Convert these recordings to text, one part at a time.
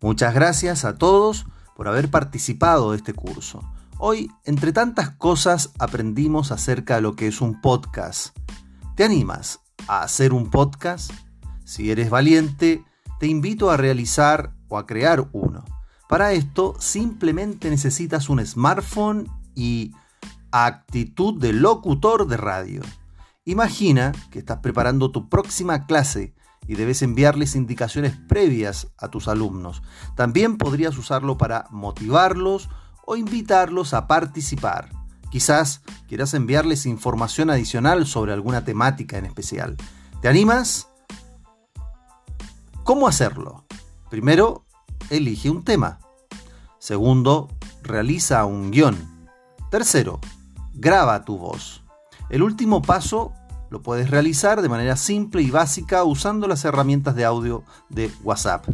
Muchas gracias a todos por haber participado de este curso. Hoy, entre tantas cosas, aprendimos acerca de lo que es un podcast. ¿Te animas a hacer un podcast? Si eres valiente, te invito a realizar o a crear uno. Para esto, simplemente necesitas un smartphone y actitud de locutor de radio. Imagina que estás preparando tu próxima clase y debes enviarles indicaciones previas a tus alumnos. También podrías usarlo para motivarlos o invitarlos a participar. Quizás quieras enviarles información adicional sobre alguna temática en especial. ¿Te animas? ¿Cómo hacerlo? Primero, elige un tema. Segundo, realiza un guion. Tercero, graba tu voz. El último paso lo puedes realizar de manera simple y básica usando las herramientas de audio de WhatsApp.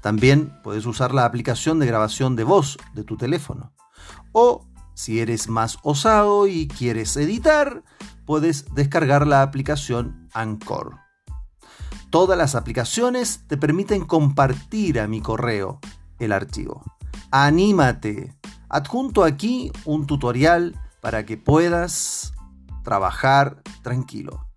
También puedes usar la aplicación de grabación de voz de tu teléfono. O si eres más osado y quieres editar, puedes descargar la aplicación Anchor. Todas las aplicaciones te permiten compartir a mi correo el archivo. Anímate. Adjunto aquí un tutorial para que puedas trabajar tranquilo.